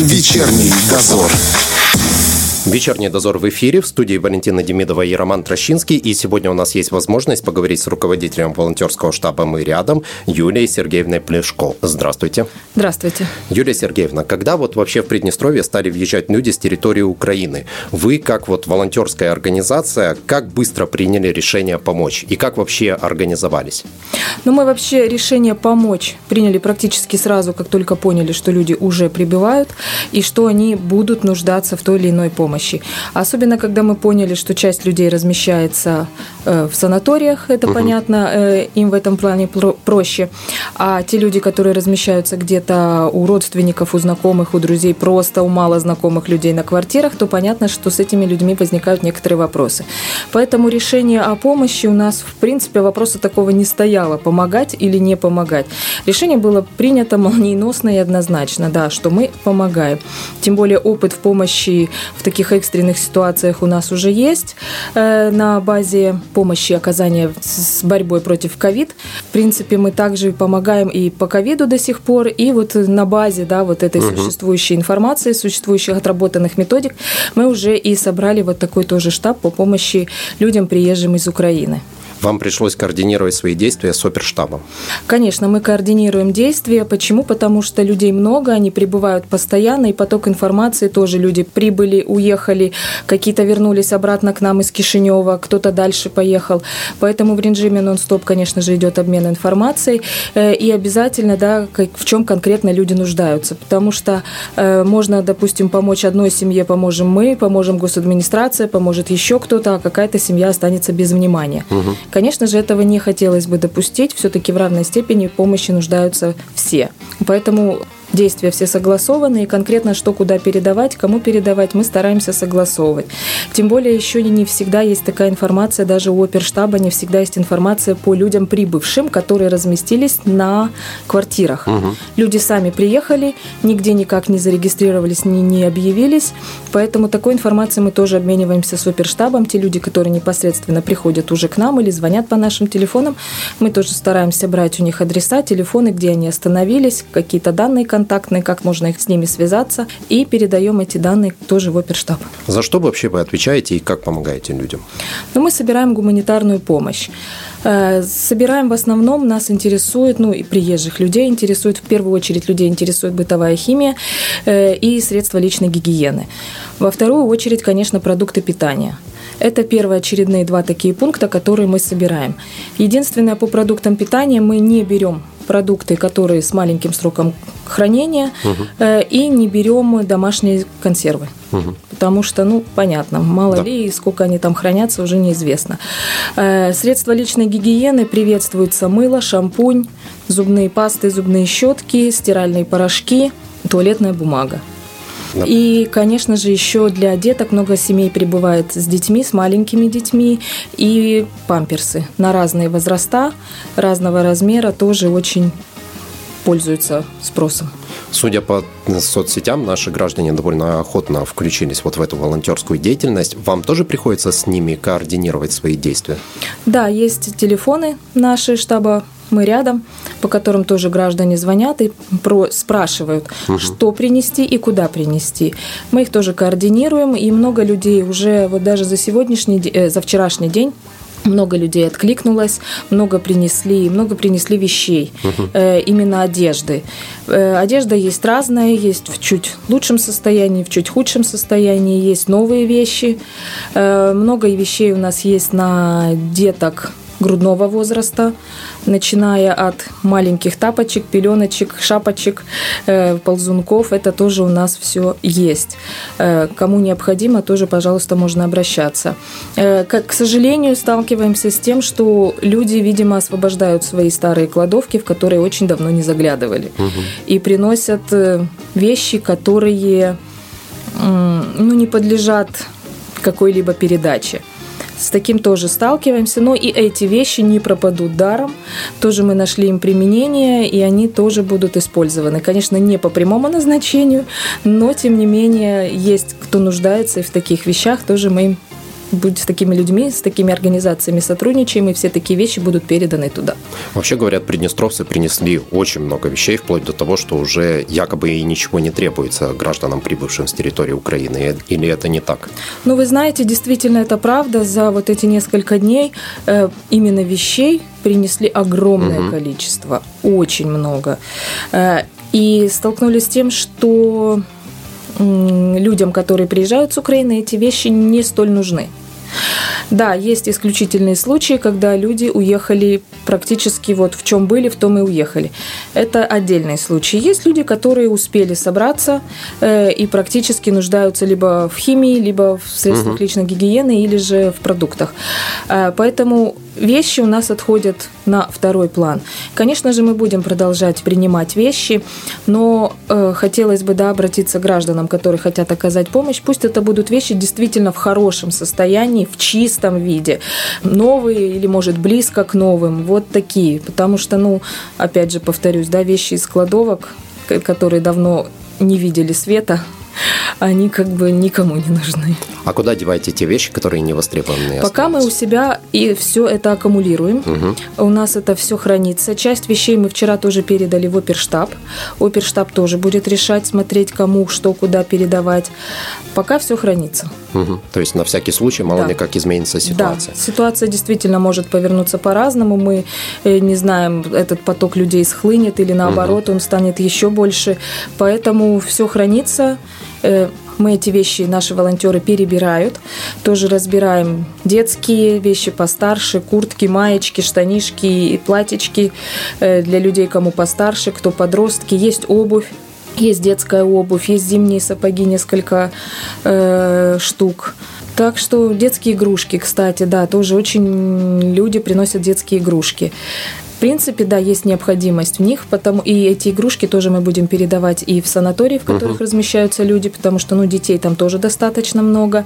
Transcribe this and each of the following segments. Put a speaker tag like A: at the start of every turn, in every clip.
A: Вечерний дозор.
B: Вечерний дозор в эфире в студии Валентина Демидова и Роман Трощинский. И сегодня у нас есть возможность поговорить с руководителем волонтерского штаба «Мы рядом» Юлией Сергеевной Плешко. Здравствуйте.
C: Здравствуйте.
B: Юлия Сергеевна, когда вот вообще в Приднестровье стали въезжать люди с территории Украины, вы как вот волонтерская организация, как быстро приняли решение помочь и как вообще организовались?
C: Ну, мы вообще решение помочь приняли практически сразу, как только поняли, что люди уже прибывают и что они будут нуждаться в той или иной помощи помощи. Особенно, когда мы поняли, что часть людей размещается э, в санаториях, это угу. понятно, э, им в этом плане проще. А те люди, которые размещаются где-то у родственников, у знакомых, у друзей, просто у мало знакомых людей на квартирах, то понятно, что с этими людьми возникают некоторые вопросы. Поэтому решение о помощи у нас, в принципе, вопроса такого не стояло, помогать или не помогать. Решение было принято молниеносно и однозначно, да, что мы помогаем. Тем более опыт в помощи в таких таких экстренных ситуациях у нас уже есть э, на базе помощи оказания с борьбой против ковид. В принципе, мы также помогаем и по ковиду до сих пор, и вот на базе да, вот этой угу. существующей информации, существующих отработанных методик, мы уже и собрали вот такой тоже штаб по помощи людям, приезжим из Украины
B: вам пришлось координировать свои действия с оперштабом.
C: Конечно, мы координируем действия. Почему? Потому что людей много, они прибывают постоянно, и поток информации тоже люди прибыли, уехали, какие-то вернулись обратно к нам из Кишинева, кто-то дальше поехал. Поэтому в режиме нон-стоп, конечно же, идет обмен информацией. Э, и обязательно, да, в чем конкретно люди нуждаются. Потому что э, можно, допустим, помочь одной семье, поможем мы, поможем госадминистрация, поможет еще кто-то, а какая-то семья останется без внимания. Угу. Конечно же, этого не хотелось бы допустить. Все-таки в равной степени помощи нуждаются все. Поэтому действия все согласованы, и конкретно что куда передавать, кому передавать, мы стараемся согласовывать. Тем более еще не всегда есть такая информация, даже у оперштаба не всегда есть информация по людям прибывшим, которые разместились на квартирах. Угу. Люди сами приехали, нигде никак не зарегистрировались, не, не объявились, поэтому такой информацией мы тоже обмениваемся с оперштабом. Те люди, которые непосредственно приходят уже к нам или звонят по нашим телефонам, мы тоже стараемся брать у них адреса, телефоны, где они остановились, какие-то данные контактные, как можно их с ними связаться, и передаем эти данные тоже в оперштаб.
B: За что вообще вы отвечаете и как помогаете людям?
C: Ну, мы собираем гуманитарную помощь. Э, собираем в основном, нас интересует, ну и приезжих людей интересует, в первую очередь людей интересует бытовая химия э, и средства личной гигиены. Во вторую очередь, конечно, продукты питания. Это первоочередные два такие пункта, которые мы собираем. Единственное, по продуктам питания мы не берем продукты, которые с маленьким сроком хранения, угу. и не берем домашние консервы. Угу. Потому что, ну, понятно, мало да. ли, сколько они там хранятся, уже неизвестно. Э, средства личной гигиены приветствуются мыло, шампунь, зубные пасты, зубные щетки, стиральные порошки, туалетная бумага. И, конечно же, еще для деток много семей прибывает с детьми, с маленькими детьми. И памперсы на разные возраста, разного размера тоже очень пользуются спросом.
B: Судя по соцсетям, наши граждане довольно охотно включились вот в эту волонтерскую деятельность. Вам тоже приходится с ними координировать свои действия?
C: Да, есть телефоны наши штаба мы рядом, по которым тоже граждане звонят и про, спрашивают, угу. что принести и куда принести. Мы их тоже координируем, и много людей уже вот даже за сегодняшний, э, за вчерашний день много людей откликнулось, много принесли, много принесли вещей, угу. э, именно одежды. Э, одежда есть разная, есть в чуть лучшем состоянии, в чуть худшем состоянии, есть новые вещи. Э, много вещей у нас есть на деток грудного возраста, начиная от маленьких тапочек, пеленочек, шапочек, э, ползунков. Это тоже у нас все есть. Э, кому необходимо, тоже, пожалуйста, можно обращаться. Э, к, сожалению, сталкиваемся с тем, что люди, видимо, освобождают свои старые кладовки, в которые очень давно не заглядывали. Угу. И приносят вещи, которые ну, не подлежат какой-либо передаче. С таким тоже сталкиваемся. Но и эти вещи не пропадут даром. Тоже мы нашли им применение, и они тоже будут использованы. Конечно, не по прямому назначению, но тем не менее есть кто нуждается и в таких вещах. Тоже мы будь с такими людьми, с такими организациями сотрудничаем, и все такие вещи будут переданы туда.
B: Вообще, говорят, приднестровцы принесли очень много вещей, вплоть до того, что уже якобы и ничего не требуется гражданам, прибывшим с территории Украины. Или это не так?
C: Ну, вы знаете, действительно, это правда. За вот эти несколько дней э, именно вещей принесли огромное угу. количество, очень много. Э, и столкнулись с тем, что людям, которые приезжают с Украины, эти вещи не столь нужны. Да, есть исключительные случаи, когда люди уехали практически вот в чем были, в том и уехали. Это отдельные случаи. Есть люди, которые успели собраться э, и практически нуждаются либо в химии, либо в средствах угу. личной гигиены, или же в продуктах. Э, поэтому вещи у нас отходят на второй план. Конечно же, мы будем продолжать принимать вещи, но э, хотелось бы да, обратиться к гражданам, которые хотят оказать помощь. Пусть это будут вещи действительно в хорошем состоянии, в чистом виде, новые или, может, близко к новым, вот такие. Потому что, ну, опять же, повторюсь, да, вещи из кладовок, которые давно не видели света, они как бы никому не нужны.
B: А куда деваете те вещи, которые не востребованы?
C: Пока мы у себя и все это аккумулируем. Угу. У нас это все хранится. Часть вещей мы вчера тоже передали в оперштаб. Оперштаб тоже будет решать, смотреть, кому, что, куда передавать. Пока все хранится.
B: Угу. То есть на всякий случай, мало да. ли как изменится ситуация.
C: Да, ситуация действительно может повернуться по-разному. Мы э, не знаем, этот поток людей схлынет или наоборот, угу. он станет еще больше. Поэтому все хранится. Э, мы эти вещи, наши волонтеры перебирают, тоже разбираем детские вещи постарше, куртки, маечки, штанишки и платьички э, для людей, кому постарше, кто подростки. Есть обувь, есть детская обувь, есть зимние сапоги, несколько э, штук. Так что детские игрушки, кстати, да, тоже очень люди приносят детские игрушки. В принципе, да, есть необходимость в них, потому и эти игрушки тоже мы будем передавать и в санатории, в которых uh-huh. размещаются люди, потому что, ну, детей там тоже достаточно много.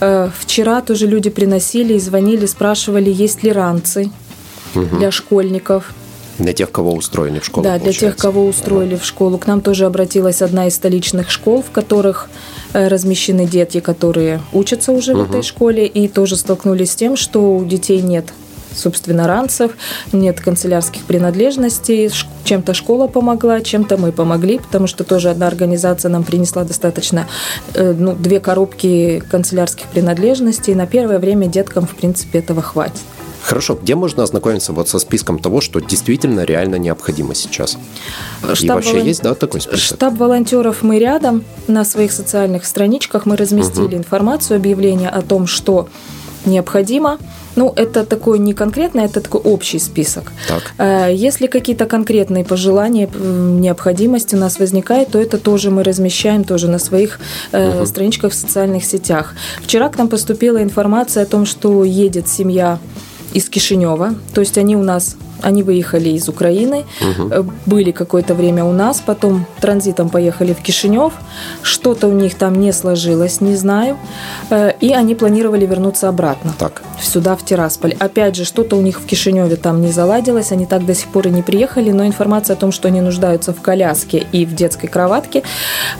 C: Э, вчера тоже люди приносили и звонили, спрашивали, есть ли ранцы uh-huh. для школьников.
B: Для тех, кого устроили в школу.
C: Да, получается. для тех, кого устроили ага. в школу. К нам тоже обратилась одна из столичных школ, в которых э, размещены дети, которые учатся уже угу. в этой школе, и тоже столкнулись с тем, что у детей нет собственно, ранцев, нет канцелярских принадлежностей. Чем-то школа помогла, чем-то мы помогли, потому что тоже одна организация нам принесла достаточно, э, ну, две коробки канцелярских принадлежностей. На первое время деткам, в принципе, этого хватит.
B: Хорошо, где можно ознакомиться вот со списком того, что действительно реально необходимо сейчас? Штаб И вообще волон... есть, да, такой список?
C: Штаб волонтеров мы рядом. На своих социальных страничках мы разместили угу. информацию, объявление о том, что необходимо. Ну, это такой не конкретный, это такой общий список. Так. Э, если какие-то конкретные пожелания, необходимости у нас возникает, то это тоже мы размещаем тоже на своих угу. страничках в социальных сетях. Вчера к нам поступила информация о том, что едет семья из Кишинева. То есть они у нас они выехали из Украины, угу. были какое-то время у нас, потом транзитом поехали в Кишинев. Что-то у них там не сложилось, не знаю. Э, и они планировали вернуться обратно. Так. Сюда, в Тирасполь. Опять же, что-то у них в Кишиневе там не заладилось, они так до сих пор и не приехали, но информация о том, что они нуждаются в коляске и в детской кроватке,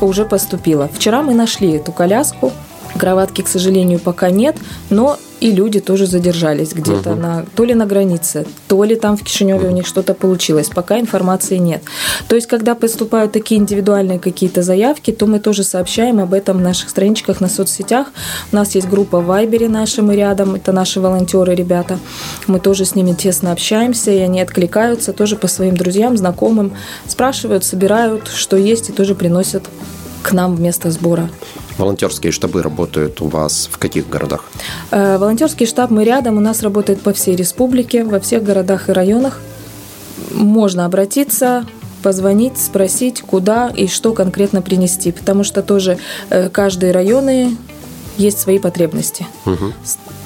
C: уже поступила. Вчера мы нашли эту коляску, Кроватки, к сожалению, пока нет, но и люди тоже задержались где-то угу. на то ли на границе, то ли там в Кишиневе у них что-то получилось. Пока информации нет. То есть, когда поступают такие индивидуальные какие-то заявки, то мы тоже сообщаем об этом в наших страничках на соцсетях. У нас есть группа в Вайбере наши, мы рядом, это наши волонтеры, ребята. Мы тоже с ними тесно общаемся, и они откликаются тоже по своим друзьям, знакомым, спрашивают, собирают, что есть, и тоже приносят к нам вместо сбора.
B: Волонтерские штабы работают у вас в каких городах?
C: Э, волонтерский штаб мы рядом, у нас работает по всей республике, во всех городах и районах. Можно обратиться, позвонить, спросить, куда и что конкретно принести, потому что тоже э, каждые районы есть свои потребности. Угу.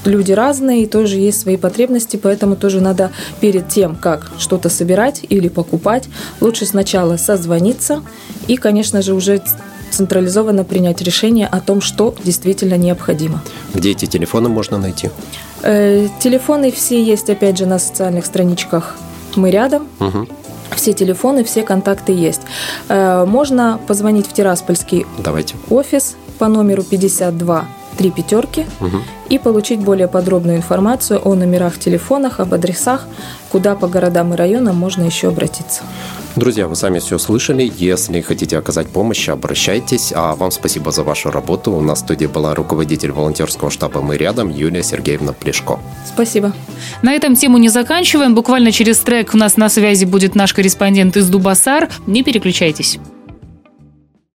C: Люди разные, и тоже есть свои потребности, поэтому тоже надо перед тем, как что-то собирать или покупать, лучше сначала созвониться и, конечно же, уже централизованно принять решение о том, что действительно необходимо.
B: Где эти телефоны можно найти?
C: Э, телефоны все есть, опять же, на социальных страничках «Мы рядом». Угу. Все телефоны, все контакты есть. Э, можно позвонить в Тираспольский
B: Давайте.
C: офис по номеру 52 три пятерки угу. и получить более подробную информацию о номерах телефонах, об адресах, куда по городам и районам можно еще обратиться.
B: Друзья, вы сами все слышали. Если хотите оказать помощь, обращайтесь. А вам спасибо за вашу работу. У нас в студии была руководитель волонтерского штаба «Мы рядом» Юлия Сергеевна Плешко.
C: Спасибо.
A: На этом тему не заканчиваем. Буквально через трек у нас на связи будет наш корреспондент из Дубасар. Не переключайтесь.